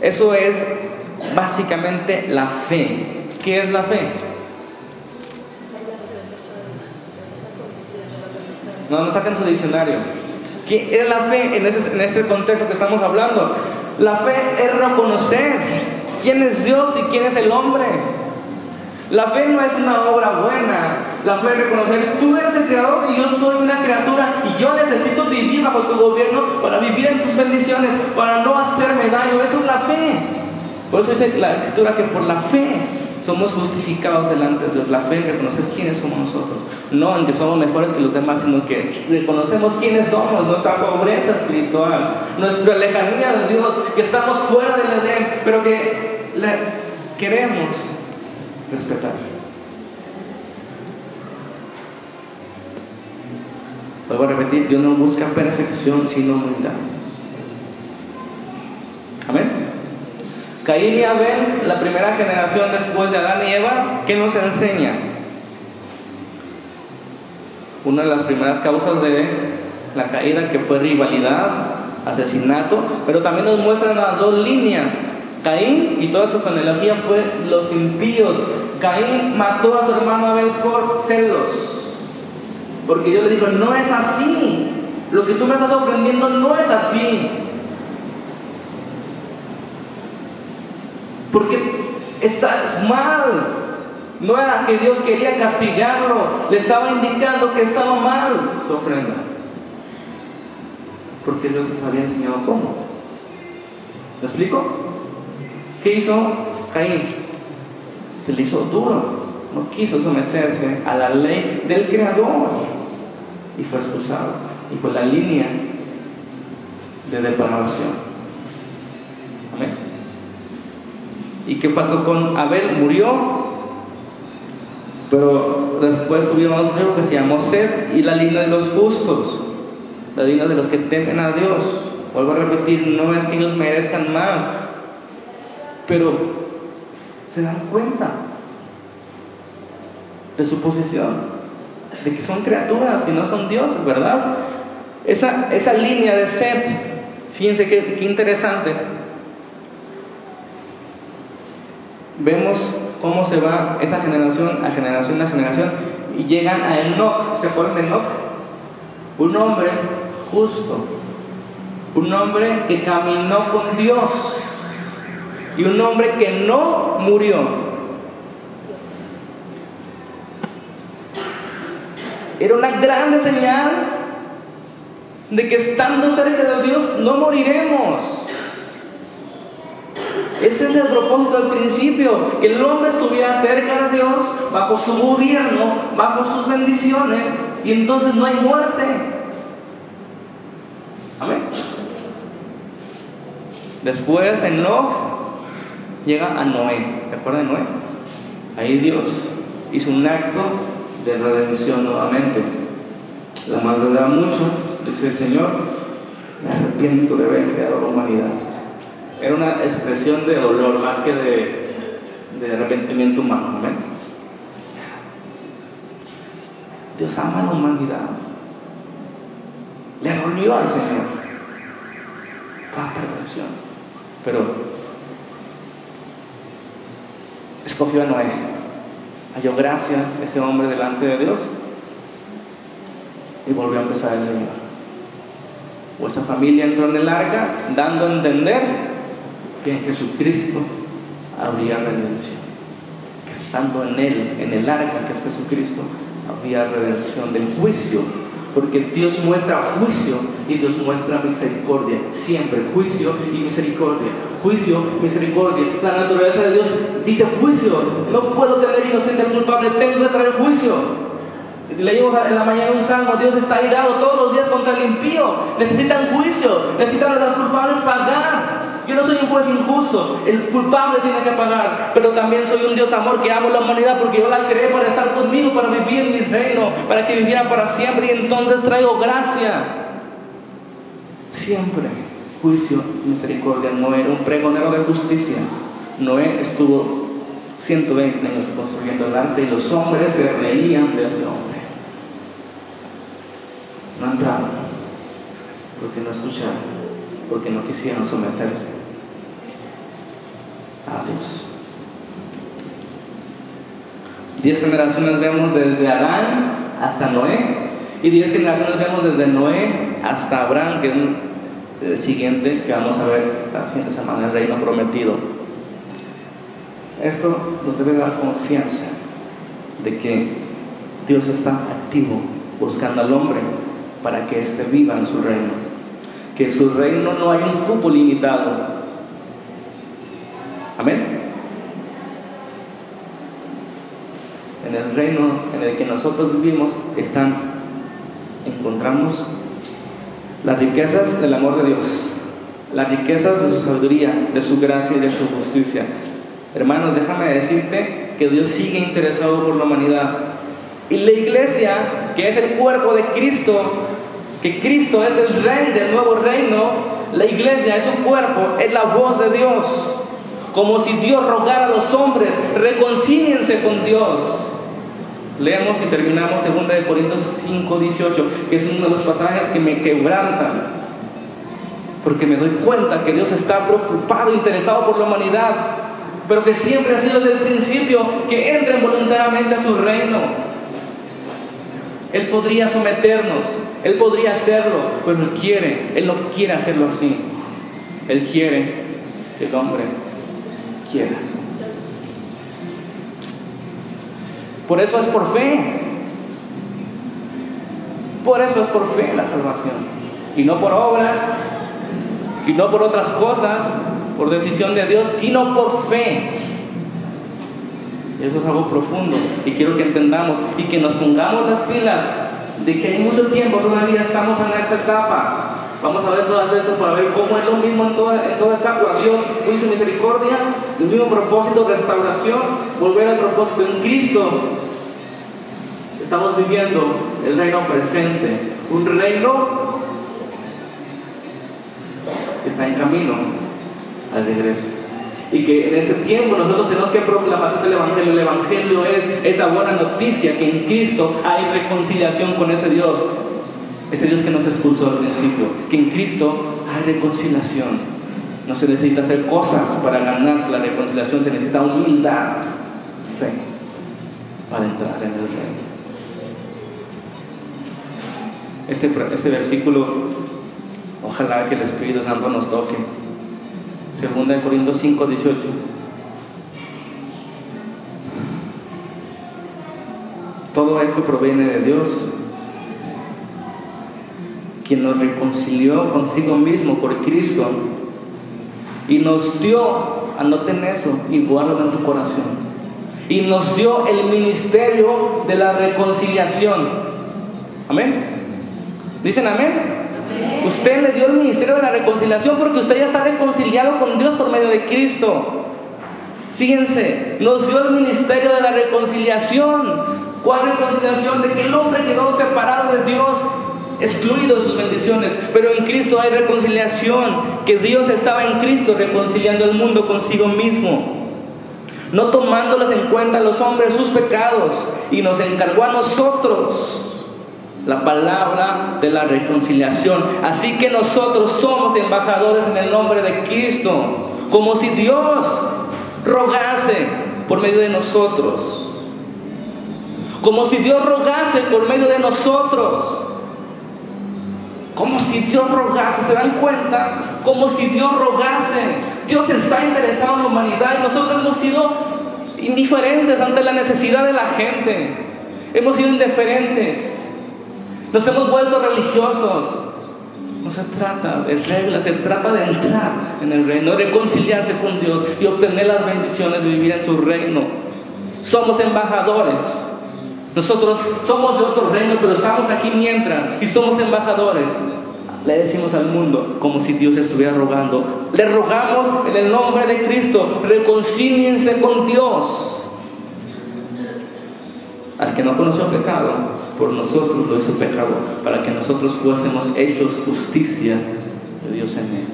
Eso es básicamente la fe. ¿Qué es la fe? No, no saquen su diccionario. ¿Qué es la fe en, en este contexto que estamos hablando? La fe es reconocer quién es Dios y quién es el hombre. La fe no es una obra buena. La fe es reconocer, tú eres el creador y yo soy una criatura y yo necesito vivir bajo tu gobierno para vivir en tus bendiciones, para no hacerme daño. Esa es la fe. Por eso dice la escritura que por la fe somos justificados delante de Dios. La fe es reconocer quiénes somos nosotros. No en que somos mejores que los demás, sino que reconocemos quiénes somos, nuestra pobreza espiritual, nuestra lejanía de Dios, que estamos fuera del Edén, pero que le queremos respetar. Vuelvo a repetir, Dios no busca perfección, sino humildad. Amén. Caín y Abel, la primera generación después de Adán y Eva, ¿qué nos enseña? Una de las primeras causas de la caída que fue rivalidad, asesinato, pero también nos muestran las dos líneas. Caín y toda su genealogía fue los impíos. Caín mató a su hermano Abel por celos. Porque yo le digo, no es así. Lo que tú me estás ofendiendo no es así. Porque estás mal. No era que Dios quería castigarlo, le estaba indicando que estaba mal su ofrenda. Porque Dios les había enseñado cómo. ¿Me explico? ¿Qué hizo Caín? Se le hizo duro. No quiso someterse a la ley del Creador. Y fue expulsado. Y fue la línea de depravación. Amén. ¿Y qué pasó con Abel? Murió, pero después tuvieron otro libro que se llamó Sed y la línea de los justos, la línea de los que temen a Dios. Vuelvo a repetir, no es que ellos merezcan más, pero se dan cuenta de su posición, de que son criaturas y no son dioses, ¿verdad? Esa, esa línea de sed, fíjense qué, qué interesante vemos cómo se va esa generación a generación a generación y llegan a Enoch. ¿Se acuerdan de Enoch? Un hombre justo, un hombre que caminó con Dios y un hombre que no murió. Era una grande señal de que estando cerca de Dios no moriremos. Ese es el propósito del principio, que el hombre estuviera cerca de Dios, bajo su gobierno, bajo sus bendiciones, y entonces no hay muerte. Amén. Después Enoch llega a Noé. ¿Se acuerdan de Noé? Ahí Dios hizo un acto de redención nuevamente. La da mucho, dice el Señor, me arrepiento de haber creado la humanidad era una expresión de dolor más que de, arrepentimiento humano. Dios ama a la humanidad. Le volvió al Señor. Toda perversión. Pero escogió a Noé. Halló gracia ese hombre delante de Dios y volvió a empezar el Señor. Esa familia entró en el arca dando a entender que en Jesucristo habría redención. Que estando en Él, en el arca que es Jesucristo, había redención del juicio. Porque Dios muestra juicio y Dios muestra misericordia. Siempre juicio y misericordia. Juicio, misericordia. La naturaleza de Dios dice juicio. No puedo tener inocente al culpable, tengo que traer juicio. Leímos en la mañana un salmo, Dios está irado todos los días contra el impío. Necesitan juicio, necesitan a los culpables pagar. Yo no soy un juez injusto, el culpable tiene que pagar, pero también soy un Dios amor que amo la humanidad porque yo la creé para estar conmigo, para vivir en mi reino, para que viviera para siempre y entonces traigo gracia. Siempre juicio, misericordia. Noé un pregonero de justicia. Noé estuvo 120 años construyendo el arte y los hombres se reían de ese hombre no entraron, porque no escucharon, porque no quisieron someterse a Dios. Diez generaciones vemos desde Adán hasta Noé, y diez generaciones vemos desde Noé hasta Abraham, que es el siguiente que vamos a ver la siguiente semana, el reino prometido. Esto nos debe dar confianza de que Dios está activo buscando al hombre para que éste viva en su reino. Que en su reino no hay un cupo limitado. Amén. En el reino en el que nosotros vivimos encontramos las riquezas del amor de Dios, las riquezas de su sabiduría, de su gracia y de su justicia. Hermanos, déjame decirte que Dios sigue interesado por la humanidad. Y la iglesia, que es el cuerpo de Cristo, que Cristo es el rey del nuevo reino, la iglesia es su cuerpo, es la voz de Dios. Como si Dios rogara a los hombres, reconcíliense con Dios. Leemos y terminamos 2 de Corintios 5, 18, que es uno de los pasajes que me quebrantan. Porque me doy cuenta que Dios está preocupado, interesado por la humanidad, pero que siempre ha sido desde el principio que entren voluntariamente a su reino. Él podría someternos, Él podría hacerlo, pero Él quiere, Él no quiere hacerlo así. Él quiere que el hombre quiera. Por eso es por fe. Por eso es por fe la salvación. Y no por obras, y no por otras cosas, por decisión de Dios, sino por fe. Eso es algo profundo y quiero que entendamos y que nos pongamos las pilas de que hay mucho tiempo todavía estamos en esta etapa. Vamos a ver todas esas para ver cómo es lo mismo en toda, en toda etapa. Dios, juicio, misericordia, el mismo propósito, restauración, volver al propósito en Cristo. Estamos viviendo el reino presente, un reino que está en camino al regreso y que en este tiempo nosotros tenemos que proclamación del Evangelio. El Evangelio es esa buena noticia que en Cristo hay reconciliación con ese Dios, ese Dios que nos expulsó al principio, que en Cristo hay reconciliación. No se necesita hacer cosas para ganarse la reconciliación, se necesita humildad, fe, para entrar en el reino. Este, este versículo, ojalá que el Espíritu Santo nos toque. Segunda de Corintios 5, 18. Todo esto proviene de Dios, quien nos reconcilió consigo mismo por Cristo y nos dio, anoten eso y guarden en tu corazón, y nos dio el ministerio de la reconciliación. Amén. ¿Dicen amén? Usted le dio el ministerio de la reconciliación porque usted ya está reconciliado con Dios por medio de Cristo. Fíjense, nos dio el ministerio de la reconciliación. ¿Cuál reconciliación? De que el hombre quedó separado de Dios, excluido de sus bendiciones. Pero en Cristo hay reconciliación, que Dios estaba en Cristo reconciliando el mundo consigo mismo no tomándoles en cuenta los hombres sus pecados, y nos encargó a nosotros la palabra de la reconciliación. Así que nosotros somos embajadores en el nombre de Cristo, como si Dios rogase por medio de nosotros. Como si Dios rogase por medio de nosotros. Como si Dios rogase, ¿se dan cuenta? Como si Dios rogase. Dios está interesado en la humanidad y nosotros hemos sido indiferentes ante la necesidad de la gente. Hemos sido indiferentes. Nos hemos vuelto religiosos. No se trata de reglas, se trata de entrar en el reino, reconciliarse con Dios y obtener las bendiciones de vivir en su reino. Somos embajadores. Nosotros somos de otro reino, pero estamos aquí mientras y somos embajadores. Le decimos al mundo como si Dios estuviera rogando. Le rogamos en el nombre de Cristo, reconcíliense con Dios. Al que no conoció pecado, por nosotros lo hizo pecado, para que nosotros fuésemos hechos justicia de Dios en él.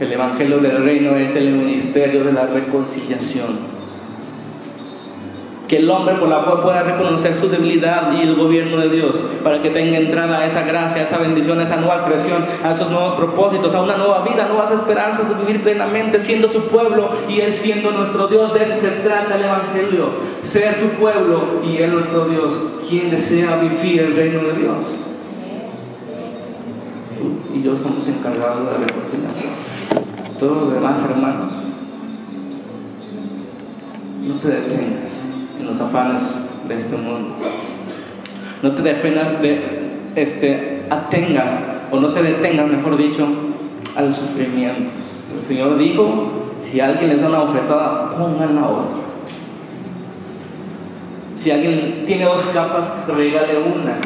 El Evangelio del Reino es el ministerio de la reconciliación que el hombre por la fe pueda reconocer su debilidad y el gobierno de Dios, para que tenga entrada a esa gracia, a esa bendición, a esa nueva creación, a esos nuevos propósitos, a una nueva vida, nuevas esperanzas de vivir plenamente siendo su pueblo y Él siendo nuestro Dios. De eso se trata el Evangelio, ser su pueblo y Él nuestro Dios, quien desea vivir el reino de Dios. Tú y yo somos encargados de la reconciliación. Todos los demás hermanos, no te detengas en los afanes de este mundo. No te detengas, de, este, atengas, o no te detengas, mejor dicho, al sufrimiento. El Señor dijo, si alguien les da una ofertada, pongan la otra. Si alguien tiene dos capas, regale una.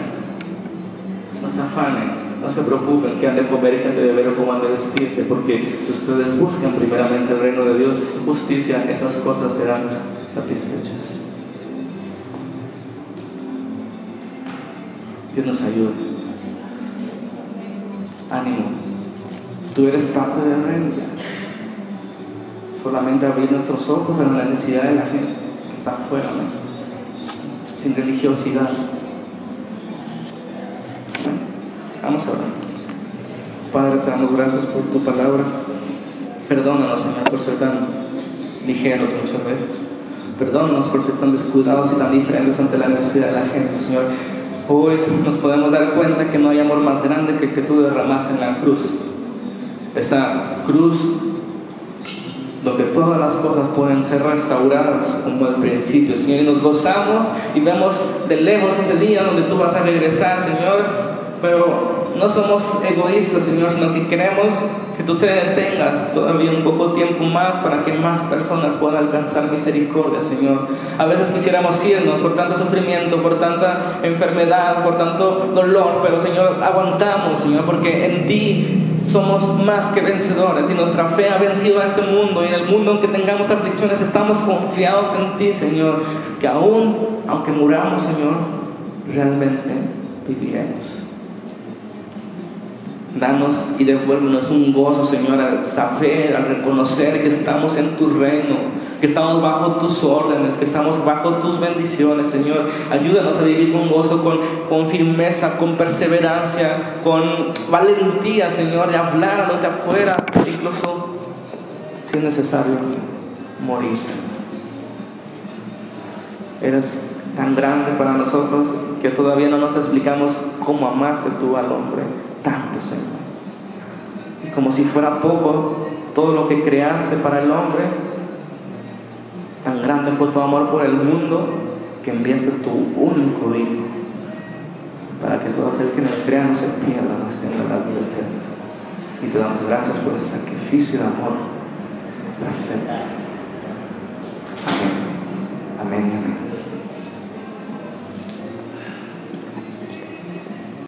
No se afanen, no se preocupen que han de comer y que han de beber o cómo han de vestirse, porque si ustedes buscan primeramente el reino de Dios, su justicia, esas cosas serán satisfechas. Dios nos ayude. Ánimo. Tú eres parte del reino Solamente abrir nuestros ojos a la necesidad de la gente que está afuera, sin religiosidad. vamos a ver. Padre, te damos gracias por tu palabra. Perdónanos, Señor, por ser tan ligeros muchas veces. Perdónanos por ser tan descuidados y tan diferentes ante la necesidad de la gente, Señor. Hoy nos podemos dar cuenta que no hay amor más grande que el que tú derramaste en la cruz. Esa cruz donde todas las cosas pueden ser restauradas como al principio, Señor. Y nos gozamos y vemos de lejos ese día donde tú vas a regresar, Señor. Pero no somos egoístas, Señor, sino que queremos que tú te detengas todavía un poco tiempo más para que más personas puedan alcanzar misericordia, Señor. A veces quisiéramos irnos por tanto sufrimiento, por tanta enfermedad, por tanto dolor, pero Señor, aguantamos, Señor, porque en ti somos más que vencedores y nuestra fe ha vencido a este mundo y en el mundo aunque tengamos aflicciones estamos confiados en ti, Señor, que aún aunque muramos, Señor, realmente viviremos. Danos y devuélvenos un gozo, Señor, al saber, al reconocer que estamos en tu reino, que estamos bajo tus órdenes, que estamos bajo tus bendiciones, Señor. Ayúdanos a vivir con gozo, con, con firmeza, con perseverancia, con valentía, Señor, de hablar a los de afuera, incluso si es necesario morir. Eres tan grande para nosotros que todavía no nos explicamos cómo amaste tú al hombre tanto, Señor. Y como si fuera poco todo lo que creaste para el hombre, tan grande fue tu amor por el mundo que enviaste tu único Hijo para que todo aquel que nos crea no se pierda, mas tenga la vida eterna. Y te damos gracias por ese sacrificio de amor perfecto. Amén. Amén. Amén.